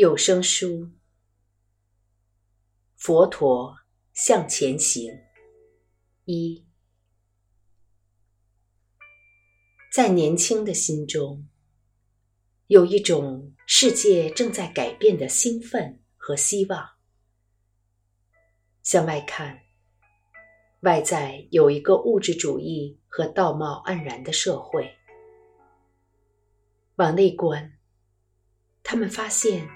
有声书《佛陀向前行》一，在年轻的心中，有一种世界正在改变的兴奋和希望。向外看，外在有一个物质主义和道貌岸然的社会；往内观，他们发现。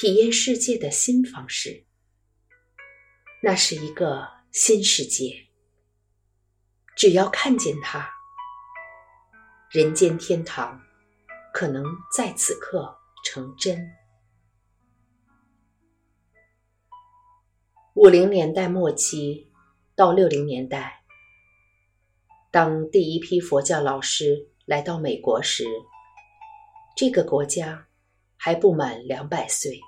体验世界的新方式，那是一个新世界。只要看见它，人间天堂可能在此刻成真。五零年代末期到六零年代，当第一批佛教老师来到美国时，这个国家。还不满两百岁。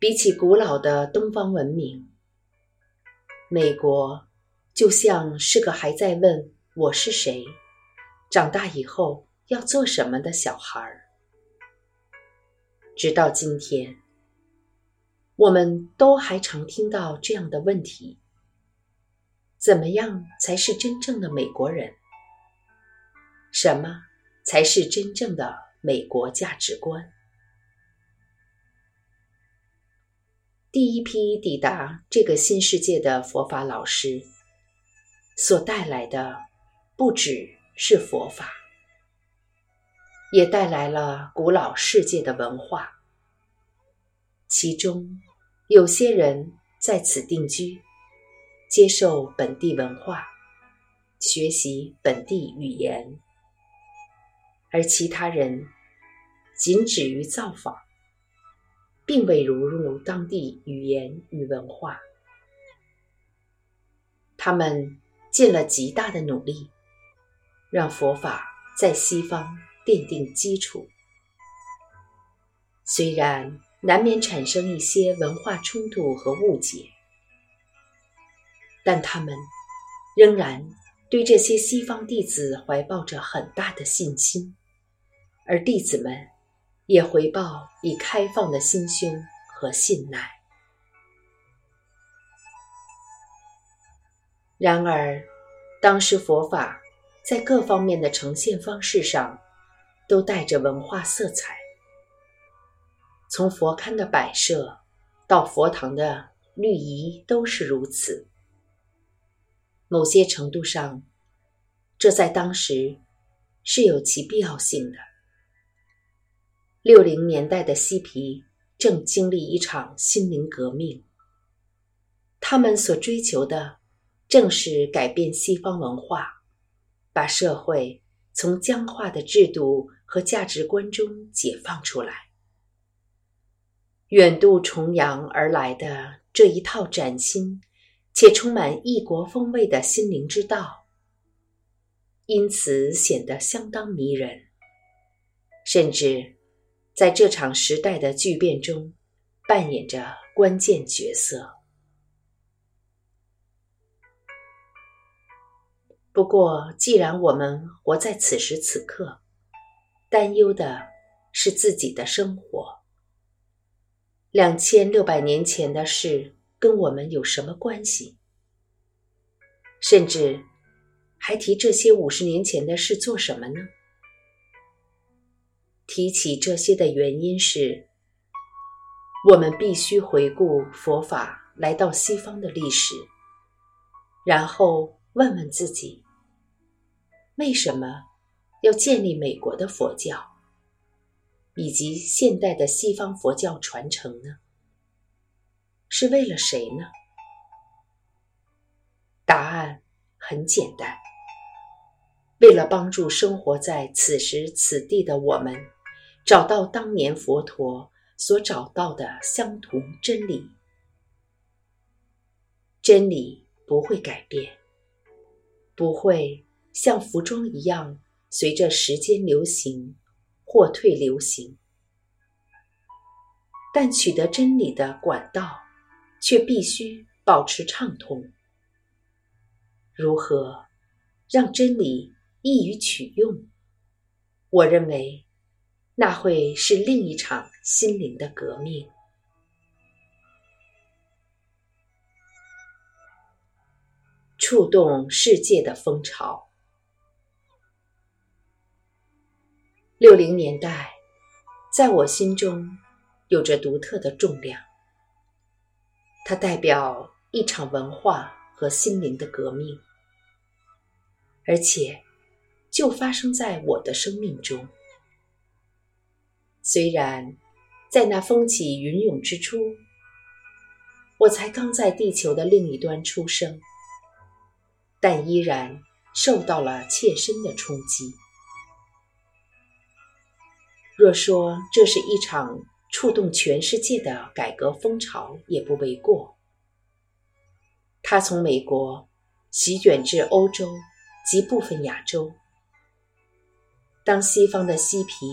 比起古老的东方文明，美国就像是个还在问我是谁、长大以后要做什么的小孩儿。直到今天，我们都还常听到这样的问题：怎么样才是真正的美国人？什么才是真正的？美国价值观。第一批抵达这个新世界的佛法老师，所带来的不只是佛法，也带来了古老世界的文化。其中有些人在此定居，接受本地文化，学习本地语言。而其他人仅止于造访，并未融入当地语言与文化。他们尽了极大的努力，让佛法在西方奠定基础。虽然难免产生一些文化冲突和误解，但他们仍然对这些西方弟子怀抱着很大的信心。而弟子们也回报以开放的心胸和信赖。然而，当时佛法在各方面的呈现方式上都带着文化色彩，从佛龛的摆设到佛堂的绿仪都是如此。某些程度上，这在当时是有其必要性的。六零年代的嬉皮正经历一场心灵革命，他们所追求的正是改变西方文化，把社会从僵化的制度和价值观中解放出来。远渡重洋而来的这一套崭新且充满异国风味的心灵之道，因此显得相当迷人，甚至。在这场时代的巨变中，扮演着关键角色。不过，既然我们活在此时此刻，担忧的是自己的生活。两千六百年前的事跟我们有什么关系？甚至还提这些五十年前的事做什么呢？提起这些的原因是，我们必须回顾佛法来到西方的历史，然后问问自己：为什么要建立美国的佛教，以及现代的西方佛教传承呢？是为了谁呢？答案很简单：为了帮助生活在此时此地的我们。找到当年佛陀所找到的相同真理，真理不会改变，不会像服装一样随着时间流行或退流行，但取得真理的管道却必须保持畅通。如何让真理易于取用？我认为。那会是另一场心灵的革命。触动世界的风潮。六零年代，在我心中有着独特的重量。它代表一场文化和心灵的革命，而且就发生在我的生命中。虽然在那风起云涌之初，我才刚在地球的另一端出生。但依然受到了切身的冲击。若说这是一场触动全世界的改革风潮，也不为过。它从美国席卷至欧洲及部分亚洲。当西方的嬉皮、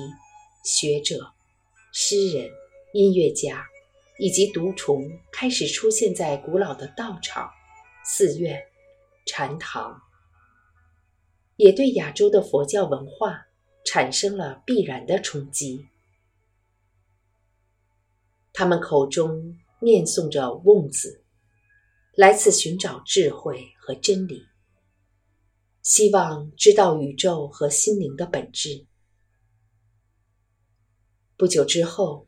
学者、诗人、音乐家以及毒虫开始出现在古老的道场、寺院。禅堂也对亚洲的佛教文化产生了必然的冲击。他们口中念诵着“瓮子”，来此寻找智慧和真理，希望知道宇宙和心灵的本质。不久之后，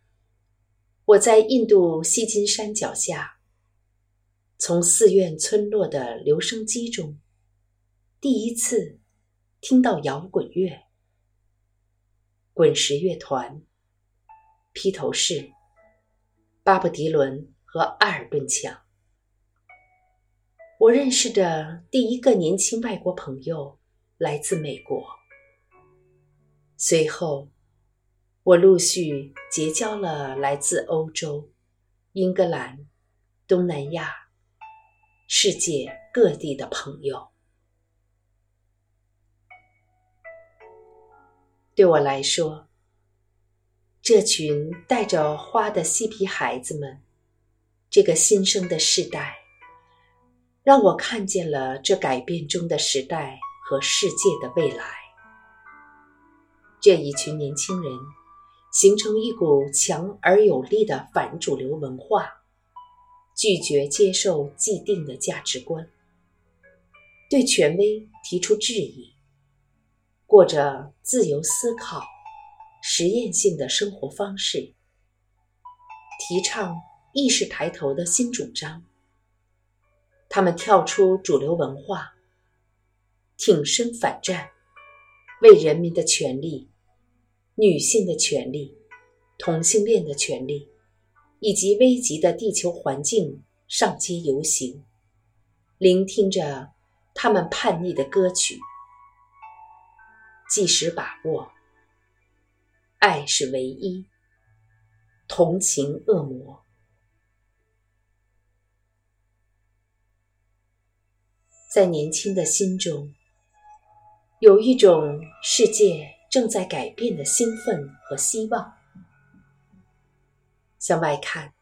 我在印度西金山脚下。从寺院村落的留声机中，第一次听到摇滚乐、滚石乐团、披头士、巴布迪伦和艾尔顿强。我认识的第一个年轻外国朋友来自美国。随后，我陆续结交了来自欧洲、英格兰、东南亚。世界各地的朋友，对我来说，这群带着花的嬉皮孩子们，这个新生的世代，让我看见了这改变中的时代和世界的未来。这一群年轻人形成一股强而有力的反主流文化。拒绝接受既定的价值观，对权威提出质疑，过着自由思考、实验性的生活方式，提倡意识抬头的新主张。他们跳出主流文化，挺身反战，为人民的权利、女性的权利、同性恋的权利。以及危急的地球环境上街游行，聆听着他们叛逆的歌曲。即时把握，爱是唯一，同情恶魔。在年轻的心中，有一种世界正在改变的兴奋和希望。向外看，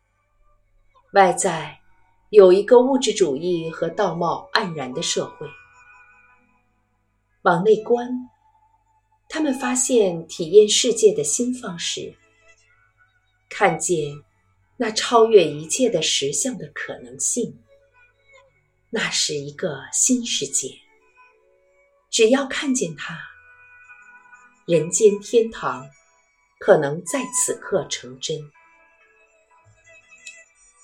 外在有一个物质主义和道貌岸然的社会；往内观，他们发现体验世界的新方式，看见那超越一切的实相的可能性。那是一个新世界。只要看见它，人间天堂可能在此刻成真。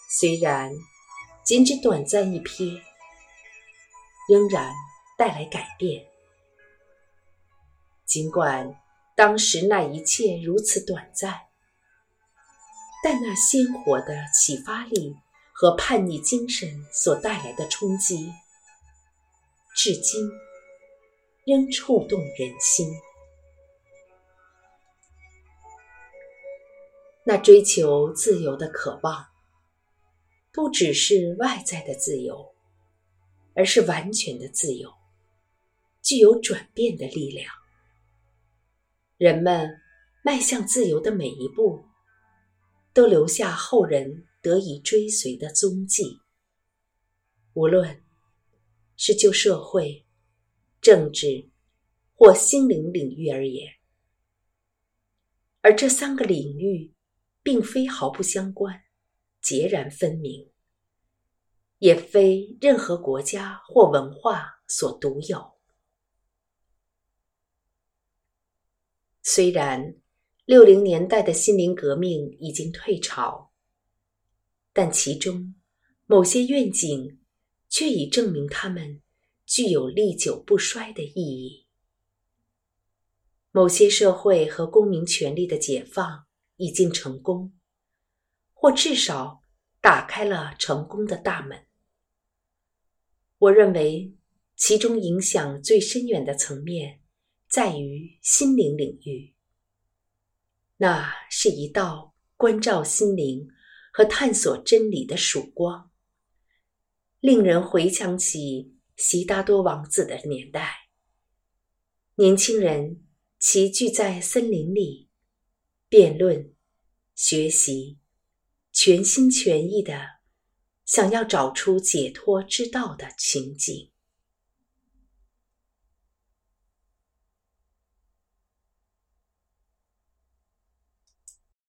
虽然仅只短暂一瞥，仍然带来改变。尽管当时那一切如此短暂，但那鲜活的启发力和叛逆精神所带来的冲击，至今仍触动人心。那追求自由的渴望。不只是外在的自由，而是完全的自由，具有转变的力量。人们迈向自由的每一步，都留下后人得以追随的踪迹。无论是就社会、政治或心灵领域而言，而这三个领域并非毫不相关，截然分明，也非任何国家或文化所独有。虽然六零年代的心灵革命已经退潮，但其中某些愿景却已证明他们具有历久不衰的意义。某些社会和公民权利的解放已经成功，或至少打开了成功的大门。我认为，其中影响最深远的层面在于心灵领域。那是一道关照心灵和探索真理的曙光，令人回想起悉达多王子的年代，年轻人。齐聚在森林里，辩论、学习，全心全意的想要找出解脱之道的情景。